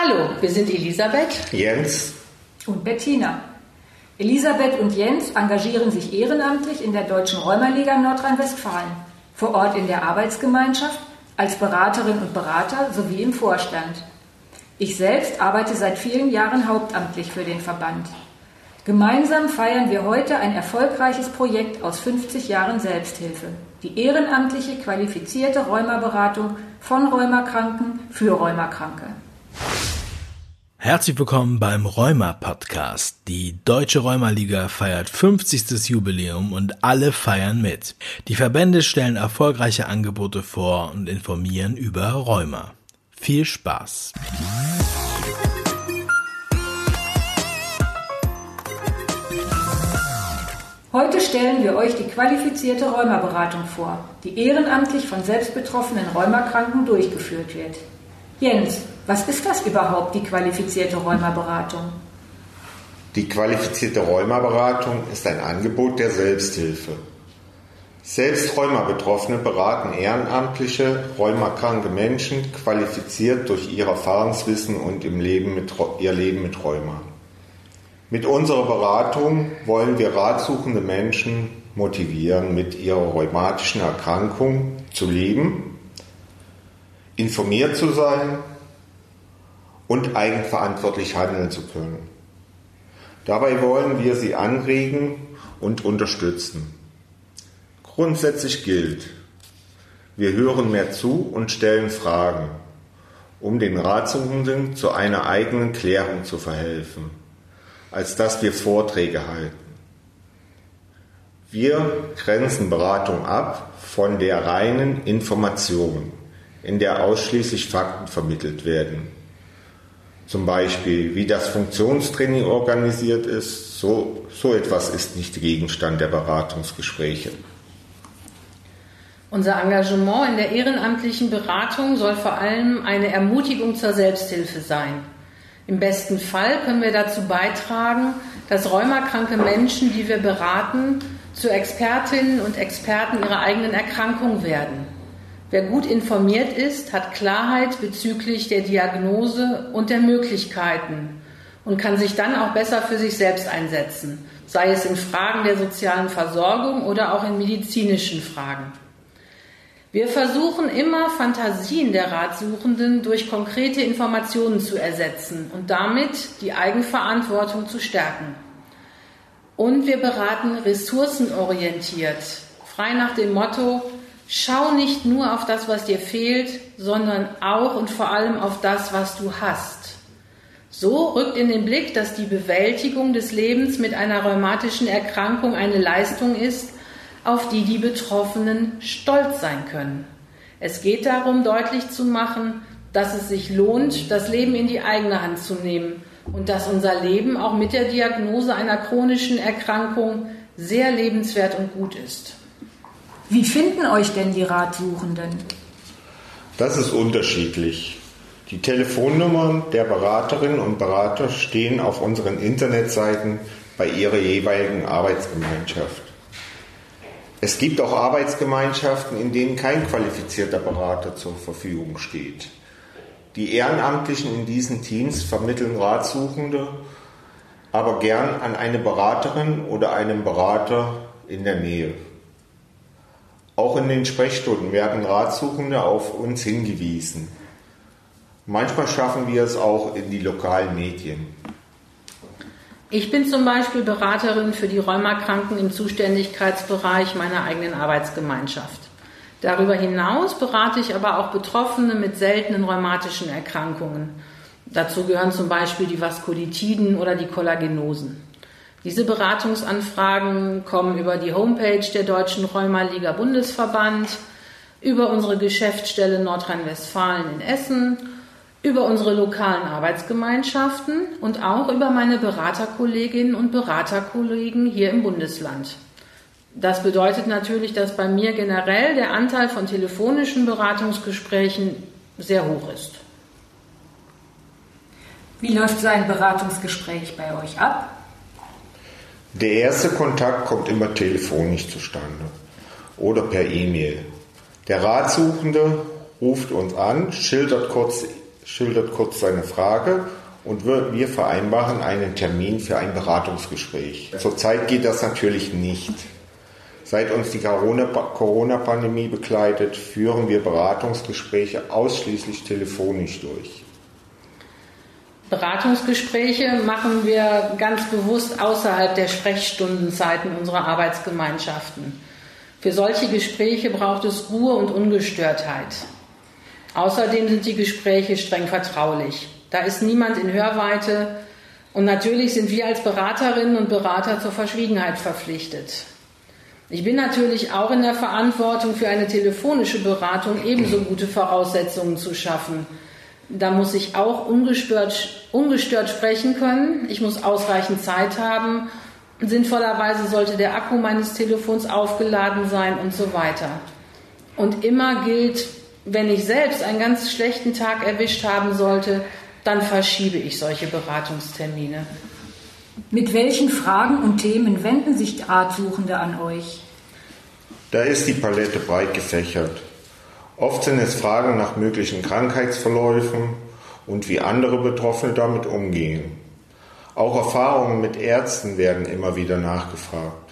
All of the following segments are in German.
Hallo, wir sind Elisabeth, Jens und Bettina. Elisabeth und Jens engagieren sich ehrenamtlich in der Deutschen Rheumaliga Nordrhein-Westfalen, vor Ort in der Arbeitsgemeinschaft, als Beraterin und Berater sowie im Vorstand. Ich selbst arbeite seit vielen Jahren hauptamtlich für den Verband. Gemeinsam feiern wir heute ein erfolgreiches Projekt aus 50 Jahren Selbsthilfe, die ehrenamtliche qualifizierte Rheumaberatung von Rheumakranken für Rheumakranke. Herzlich willkommen beim Rheuma Podcast. Die Deutsche Rheumaliga feiert 50. Jubiläum und alle feiern mit. Die Verbände stellen erfolgreiche Angebote vor und informieren über Rheuma. Viel Spaß! Heute stellen wir euch die qualifizierte Rheumaberatung vor, die ehrenamtlich von selbstbetroffenen Rheumakranken durchgeführt wird. Jens, was ist das überhaupt, die qualifizierte Rheumaberatung? Die qualifizierte Rheumaberatung ist ein Angebot der Selbsthilfe. Selbst Rheuma-Betroffene beraten ehrenamtliche, rheumakranke Menschen, qualifiziert durch ihr Erfahrungswissen und Leben mit, ihr Leben mit Rheuma. Mit unserer Beratung wollen wir ratsuchende Menschen motivieren, mit ihrer rheumatischen Erkrankung zu leben, informiert zu sein und eigenverantwortlich handeln zu können. Dabei wollen wir sie anregen und unterstützen. Grundsätzlich gilt, wir hören mehr zu und stellen Fragen, um den Ratsuchenden zu einer eigenen Klärung zu verhelfen, als dass wir Vorträge halten. Wir grenzen Beratung ab von der reinen Information, in der ausschließlich Fakten vermittelt werden. Zum Beispiel, wie das Funktionstraining organisiert ist, so, so etwas ist nicht Gegenstand der Beratungsgespräche. Unser Engagement in der ehrenamtlichen Beratung soll vor allem eine Ermutigung zur Selbsthilfe sein. Im besten Fall können wir dazu beitragen, dass rheumakranke Menschen, die wir beraten, zu Expertinnen und Experten ihrer eigenen Erkrankung werden. Wer gut informiert ist, hat Klarheit bezüglich der Diagnose und der Möglichkeiten und kann sich dann auch besser für sich selbst einsetzen, sei es in Fragen der sozialen Versorgung oder auch in medizinischen Fragen. Wir versuchen immer Fantasien der Ratsuchenden durch konkrete Informationen zu ersetzen und damit die Eigenverantwortung zu stärken. Und wir beraten ressourcenorientiert, frei nach dem Motto, Schau nicht nur auf das, was dir fehlt, sondern auch und vor allem auf das, was du hast. So rückt in den Blick, dass die Bewältigung des Lebens mit einer rheumatischen Erkrankung eine Leistung ist, auf die die Betroffenen stolz sein können. Es geht darum, deutlich zu machen, dass es sich lohnt, das Leben in die eigene Hand zu nehmen und dass unser Leben auch mit der Diagnose einer chronischen Erkrankung sehr lebenswert und gut ist. Wie finden euch denn die Ratsuchenden? Das ist unterschiedlich. Die Telefonnummern der Beraterinnen und Berater stehen auf unseren Internetseiten bei ihrer jeweiligen Arbeitsgemeinschaft. Es gibt auch Arbeitsgemeinschaften, in denen kein qualifizierter Berater zur Verfügung steht. Die Ehrenamtlichen in diesen Teams vermitteln Ratsuchende, aber gern an eine Beraterin oder einen Berater in der Nähe. Auch in den Sprechstunden werden Ratsuchende auf uns hingewiesen. Manchmal schaffen wir es auch in die lokalen Medien. Ich bin zum Beispiel Beraterin für die Rheumakranken im Zuständigkeitsbereich meiner eigenen Arbeitsgemeinschaft. Darüber hinaus berate ich aber auch Betroffene mit seltenen rheumatischen Erkrankungen. Dazu gehören zum Beispiel die Vaskulitiden oder die Kollagenosen. Diese Beratungsanfragen kommen über die Homepage der Deutschen Rheumaliga Bundesverband, über unsere Geschäftsstelle Nordrhein-Westfalen in Essen, über unsere lokalen Arbeitsgemeinschaften und auch über meine Beraterkolleginnen und Beraterkollegen hier im Bundesland. Das bedeutet natürlich, dass bei mir generell der Anteil von telefonischen Beratungsgesprächen sehr hoch ist. Wie läuft so ein Beratungsgespräch bei euch ab? Der erste Kontakt kommt immer telefonisch zustande oder per E-Mail. Der Ratsuchende ruft uns an, schildert kurz, schildert kurz seine Frage und wir vereinbaren einen Termin für ein Beratungsgespräch. Zurzeit geht das natürlich nicht. Seit uns die Corona-Pandemie begleitet, führen wir Beratungsgespräche ausschließlich telefonisch durch. Beratungsgespräche machen wir ganz bewusst außerhalb der Sprechstundenzeiten unserer Arbeitsgemeinschaften. Für solche Gespräche braucht es Ruhe und Ungestörtheit. Außerdem sind die Gespräche streng vertraulich. Da ist niemand in Hörweite und natürlich sind wir als Beraterinnen und Berater zur Verschwiegenheit verpflichtet. Ich bin natürlich auch in der Verantwortung, für eine telefonische Beratung ebenso gute Voraussetzungen zu schaffen. Da muss ich auch ungestört, ungestört sprechen können. Ich muss ausreichend Zeit haben. Sinnvollerweise sollte der Akku meines Telefons aufgeladen sein und so weiter. Und immer gilt, wenn ich selbst einen ganz schlechten Tag erwischt haben sollte, dann verschiebe ich solche Beratungstermine. Mit welchen Fragen und Themen wenden sich Ratsuchende an euch? Da ist die Palette breit gefächert. Oft sind es Fragen nach möglichen Krankheitsverläufen und wie andere Betroffene damit umgehen. Auch Erfahrungen mit Ärzten werden immer wieder nachgefragt.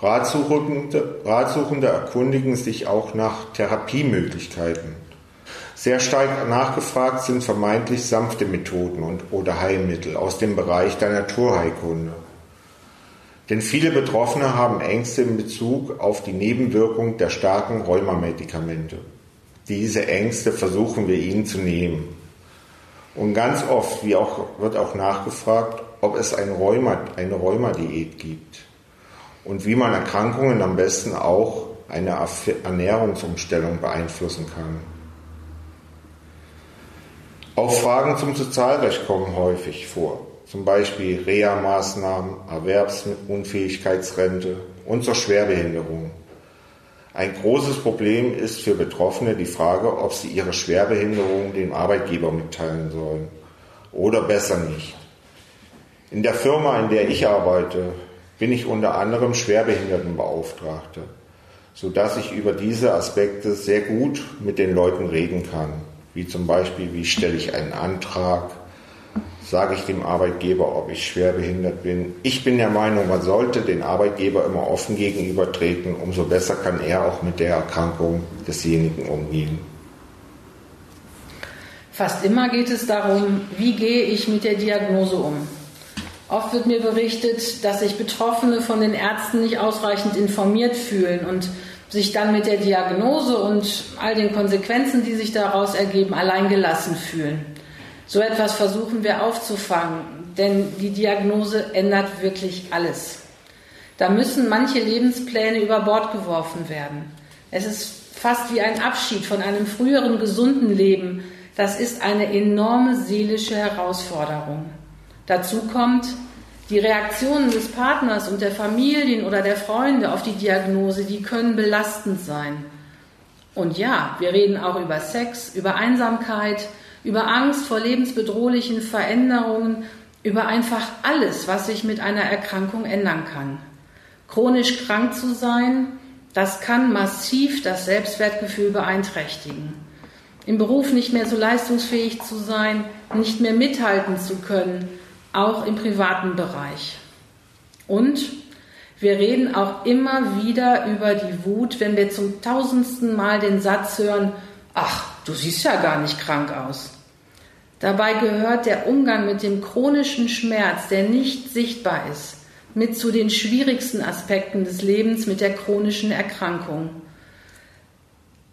Ratsuchende, Ratsuchende erkundigen sich auch nach Therapiemöglichkeiten. Sehr stark nachgefragt sind vermeintlich sanfte Methoden und, oder Heilmittel aus dem Bereich der Naturheilkunde. Denn viele Betroffene haben Ängste in Bezug auf die Nebenwirkung der starken Rheumamedikamente. Diese Ängste versuchen wir ihnen zu nehmen. Und ganz oft wie auch, wird auch nachgefragt, ob es ein Rheuma, eine Rheumadiät gibt und wie man Erkrankungen am besten auch eine Ernährungsumstellung beeinflussen kann. Auch Fragen zum Sozialrecht kommen häufig vor, zum Beispiel Reha-Maßnahmen, Erwerbsunfähigkeitsrente und zur Schwerbehinderung. Ein großes Problem ist für Betroffene die Frage, ob sie ihre Schwerbehinderung dem Arbeitgeber mitteilen sollen. Oder besser nicht. In der Firma, in der ich arbeite, bin ich unter anderem Schwerbehindertenbeauftragte, sodass ich über diese Aspekte sehr gut mit den Leuten reden kann. Wie zum Beispiel, wie stelle ich einen Antrag, sage ich dem Arbeitgeber, ob ich schwer behindert bin. Ich bin der Meinung, man sollte den Arbeitgeber immer offen gegenübertreten, umso besser kann er auch mit der Erkrankung desjenigen umgehen. Fast immer geht es darum, wie gehe ich mit der Diagnose um. Oft wird mir berichtet, dass sich Betroffene von den Ärzten nicht ausreichend informiert fühlen und sich dann mit der Diagnose und all den Konsequenzen, die sich daraus ergeben, alleingelassen fühlen. So etwas versuchen wir aufzufangen, denn die Diagnose ändert wirklich alles. Da müssen manche Lebenspläne über Bord geworfen werden. Es ist fast wie ein Abschied von einem früheren gesunden Leben. Das ist eine enorme seelische Herausforderung. Dazu kommt, die Reaktionen des Partners und der Familien oder der Freunde auf die Diagnose, die können belastend sein. Und ja, wir reden auch über Sex, über Einsamkeit, über Angst vor lebensbedrohlichen Veränderungen, über einfach alles, was sich mit einer Erkrankung ändern kann. Chronisch krank zu sein, das kann massiv das Selbstwertgefühl beeinträchtigen. Im Beruf nicht mehr so leistungsfähig zu sein, nicht mehr mithalten zu können, auch im privaten Bereich. Und wir reden auch immer wieder über die Wut, wenn wir zum tausendsten Mal den Satz hören, ach, du siehst ja gar nicht krank aus. Dabei gehört der Umgang mit dem chronischen Schmerz, der nicht sichtbar ist, mit zu den schwierigsten Aspekten des Lebens mit der chronischen Erkrankung.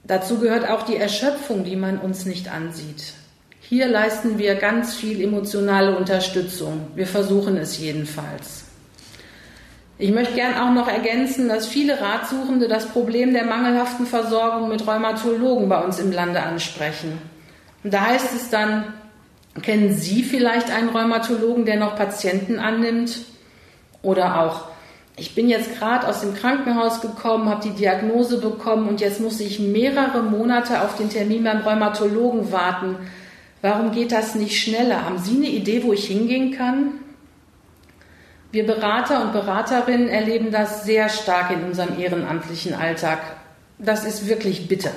Dazu gehört auch die Erschöpfung, die man uns nicht ansieht. Hier leisten wir ganz viel emotionale Unterstützung. Wir versuchen es jedenfalls. Ich möchte gern auch noch ergänzen, dass viele Ratsuchende das Problem der mangelhaften Versorgung mit Rheumatologen bei uns im Lande ansprechen. Und da heißt es dann, kennen Sie vielleicht einen Rheumatologen, der noch Patienten annimmt? Oder auch, ich bin jetzt gerade aus dem Krankenhaus gekommen, habe die Diagnose bekommen und jetzt muss ich mehrere Monate auf den Termin beim Rheumatologen warten. Warum geht das nicht schneller? Haben Sie eine Idee, wo ich hingehen kann? Wir Berater und Beraterinnen erleben das sehr stark in unserem ehrenamtlichen Alltag. Das ist wirklich bitter.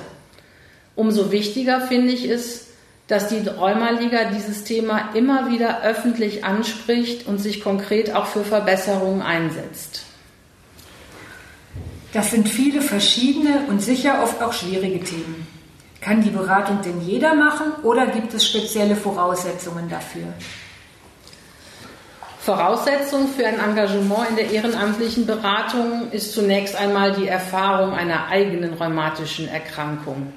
Umso wichtiger finde ich es, dass die Rheumaliga dieses Thema immer wieder öffentlich anspricht und sich konkret auch für Verbesserungen einsetzt. Das sind viele verschiedene und sicher oft auch schwierige Themen. Kann die Beratung denn jeder machen oder gibt es spezielle Voraussetzungen dafür? Voraussetzung für ein Engagement in der ehrenamtlichen Beratung ist zunächst einmal die Erfahrung einer eigenen rheumatischen Erkrankung.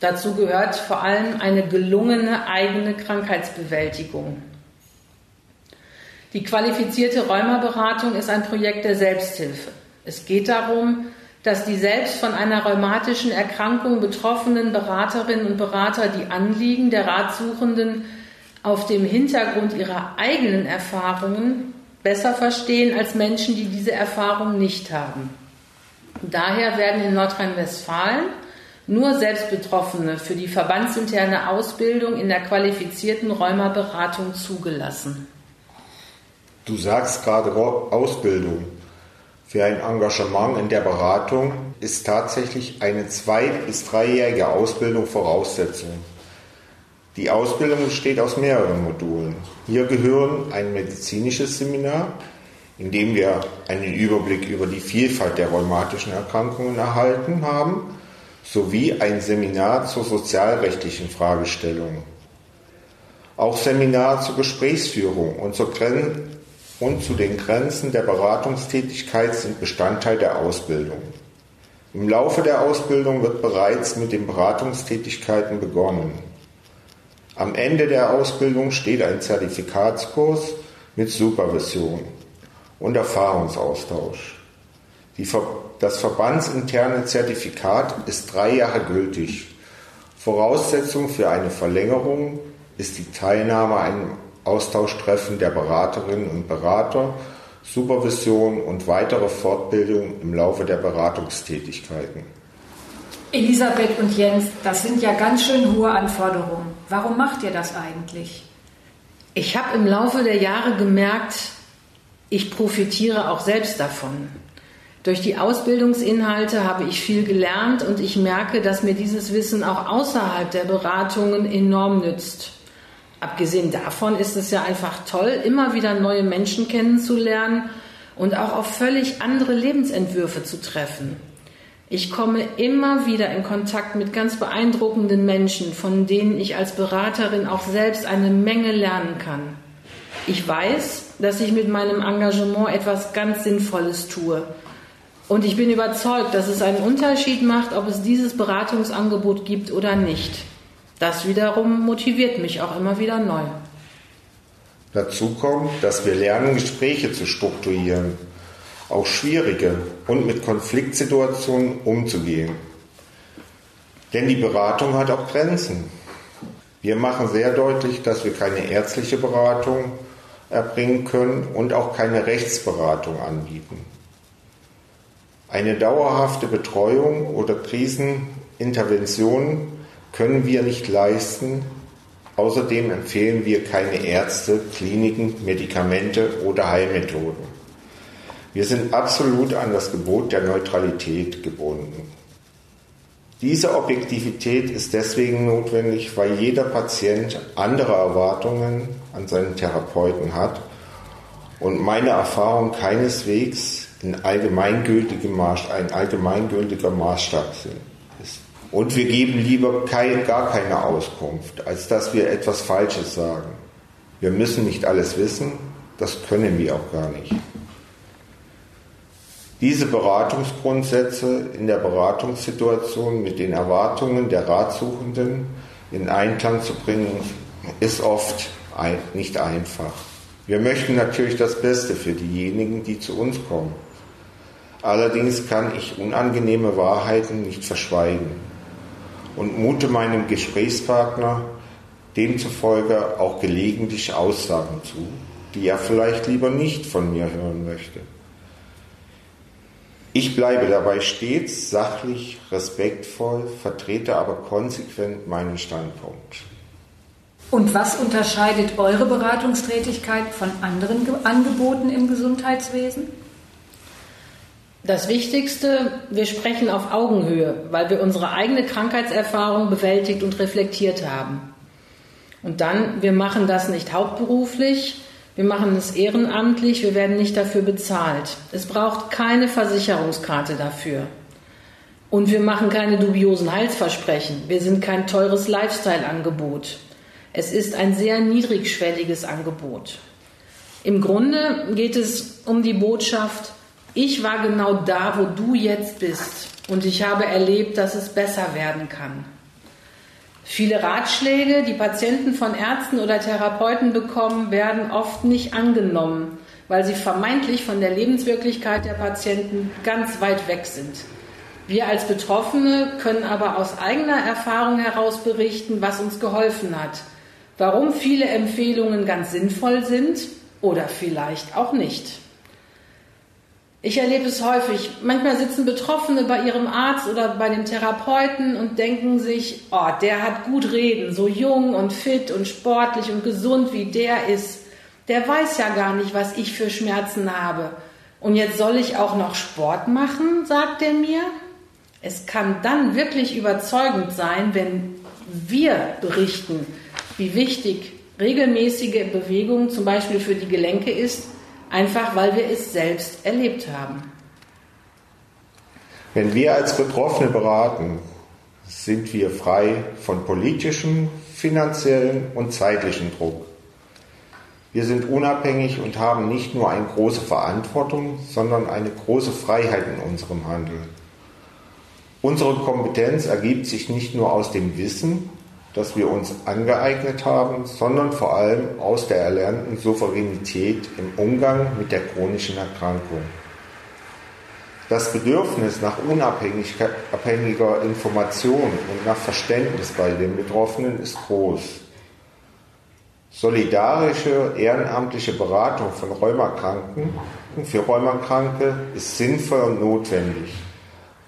Dazu gehört vor allem eine gelungene eigene Krankheitsbewältigung. Die qualifizierte Rheumaberatung ist ein Projekt der Selbsthilfe. Es geht darum, dass die selbst von einer rheumatischen Erkrankung betroffenen Beraterinnen und Berater die Anliegen der Ratsuchenden auf dem Hintergrund ihrer eigenen Erfahrungen besser verstehen als Menschen, die diese Erfahrung nicht haben. Daher werden in Nordrhein-Westfalen nur Selbstbetroffene für die verbandsinterne Ausbildung in der qualifizierten Rheumaberatung zugelassen. Du sagst gerade Ausbildung. Für ein Engagement in der Beratung ist tatsächlich eine zwei- bis dreijährige Ausbildung Voraussetzung. Die Ausbildung besteht aus mehreren Modulen. Hier gehören ein medizinisches Seminar, in dem wir einen Überblick über die Vielfalt der rheumatischen Erkrankungen erhalten haben, sowie ein Seminar zur sozialrechtlichen Fragestellung. Auch Seminar zur Gesprächsführung und, zur und zu den Grenzen der Beratungstätigkeit sind Bestandteil der Ausbildung. Im Laufe der Ausbildung wird bereits mit den Beratungstätigkeiten begonnen. Am Ende der Ausbildung steht ein Zertifikatskurs mit Supervision und Erfahrungsaustausch. Ver das verbandsinterne Zertifikat ist drei Jahre gültig. Voraussetzung für eine Verlängerung ist die Teilnahme an einem Austauschtreffen der Beraterinnen und Berater, Supervision und weitere Fortbildung im Laufe der Beratungstätigkeiten. Elisabeth und Jens, das sind ja ganz schön hohe Anforderungen. Warum macht ihr das eigentlich? Ich habe im Laufe der Jahre gemerkt, ich profitiere auch selbst davon. Durch die Ausbildungsinhalte habe ich viel gelernt und ich merke, dass mir dieses Wissen auch außerhalb der Beratungen enorm nützt. Abgesehen davon ist es ja einfach toll, immer wieder neue Menschen kennenzulernen und auch auf völlig andere Lebensentwürfe zu treffen. Ich komme immer wieder in Kontakt mit ganz beeindruckenden Menschen, von denen ich als Beraterin auch selbst eine Menge lernen kann. Ich weiß, dass ich mit meinem Engagement etwas ganz Sinnvolles tue. Und ich bin überzeugt, dass es einen Unterschied macht, ob es dieses Beratungsangebot gibt oder nicht. Das wiederum motiviert mich auch immer wieder neu. Dazu kommt, dass wir lernen, Gespräche zu strukturieren auch schwierige und mit Konfliktsituationen umzugehen. Denn die Beratung hat auch Grenzen. Wir machen sehr deutlich, dass wir keine ärztliche Beratung erbringen können und auch keine Rechtsberatung anbieten. Eine dauerhafte Betreuung oder Krisenintervention können wir nicht leisten. Außerdem empfehlen wir keine Ärzte, Kliniken, Medikamente oder Heilmethoden. Wir sind absolut an das Gebot der Neutralität gebunden. Diese Objektivität ist deswegen notwendig, weil jeder Patient andere Erwartungen an seinen Therapeuten hat und meine Erfahrung keineswegs ein allgemeingültiger Maßstab ist. Und wir geben lieber kein, gar keine Auskunft, als dass wir etwas Falsches sagen. Wir müssen nicht alles wissen, das können wir auch gar nicht. Diese Beratungsgrundsätze in der Beratungssituation mit den Erwartungen der Ratsuchenden in Einklang zu bringen, ist oft nicht einfach. Wir möchten natürlich das Beste für diejenigen, die zu uns kommen. Allerdings kann ich unangenehme Wahrheiten nicht verschweigen und mute meinem Gesprächspartner demzufolge auch gelegentlich Aussagen zu, die er vielleicht lieber nicht von mir hören möchte. Ich bleibe dabei stets sachlich, respektvoll, vertrete aber konsequent meinen Standpunkt. Und was unterscheidet eure Beratungstätigkeit von anderen Angeboten im Gesundheitswesen? Das Wichtigste, wir sprechen auf Augenhöhe, weil wir unsere eigene Krankheitserfahrung bewältigt und reflektiert haben. Und dann, wir machen das nicht hauptberuflich, wir machen es ehrenamtlich, wir werden nicht dafür bezahlt. Es braucht keine Versicherungskarte dafür. Und wir machen keine dubiosen Heilsversprechen. Wir sind kein teures Lifestyle-Angebot. Es ist ein sehr niedrigschwelliges Angebot. Im Grunde geht es um die Botschaft, ich war genau da, wo du jetzt bist und ich habe erlebt, dass es besser werden kann. Viele Ratschläge, die Patienten von Ärzten oder Therapeuten bekommen, werden oft nicht angenommen, weil sie vermeintlich von der Lebenswirklichkeit der Patienten ganz weit weg sind. Wir als Betroffene können aber aus eigener Erfahrung heraus berichten, was uns geholfen hat, warum viele Empfehlungen ganz sinnvoll sind oder vielleicht auch nicht. Ich erlebe es häufig. Manchmal sitzen Betroffene bei ihrem Arzt oder bei dem Therapeuten und denken sich, oh, der hat gut reden, so jung und fit und sportlich und gesund wie der ist. Der weiß ja gar nicht, was ich für Schmerzen habe. Und jetzt soll ich auch noch Sport machen, sagt er mir. Es kann dann wirklich überzeugend sein, wenn wir berichten, wie wichtig regelmäßige Bewegung zum Beispiel für die Gelenke ist, einfach weil wir es selbst erlebt haben. Wenn wir als Betroffene beraten, sind wir frei von politischem, finanziellen und zeitlichen Druck. Wir sind unabhängig und haben nicht nur eine große Verantwortung, sondern eine große Freiheit in unserem Handeln. Unsere Kompetenz ergibt sich nicht nur aus dem Wissen, das wir uns angeeignet haben, sondern vor allem aus der erlernten Souveränität im Umgang mit der chronischen Erkrankung. Das Bedürfnis nach unabhängiger Information und nach Verständnis bei den Betroffenen ist groß. Solidarische ehrenamtliche Beratung von Rheumakranken für Rheumakranke ist sinnvoll und notwendig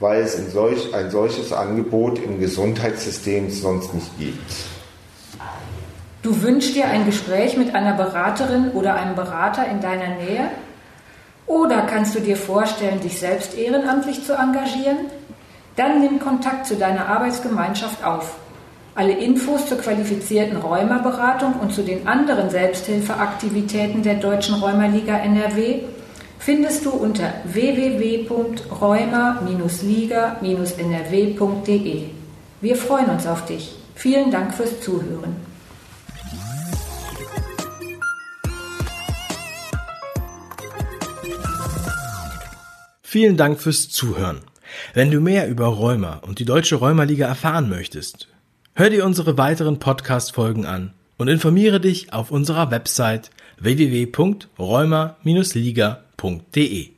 weil es solch, ein solches Angebot im Gesundheitssystem sonst nicht gibt. Du wünschst dir ein Gespräch mit einer Beraterin oder einem Berater in deiner Nähe? Oder kannst du dir vorstellen, dich selbst ehrenamtlich zu engagieren? Dann nimm Kontakt zu deiner Arbeitsgemeinschaft auf. Alle Infos zur qualifizierten Rheumaberatung und zu den anderen Selbsthilfeaktivitäten der Deutschen Rheumaliga NRW findest du unter www.rheuma-liga-nrw.de. Wir freuen uns auf dich. Vielen Dank fürs Zuhören. Vielen Dank fürs Zuhören. Wenn du mehr über Rheuma und die Deutsche Rheumaliga erfahren möchtest, hör dir unsere weiteren Podcast-Folgen an und informiere dich auf unserer Website www.rheuma-liga.de www.ftf.de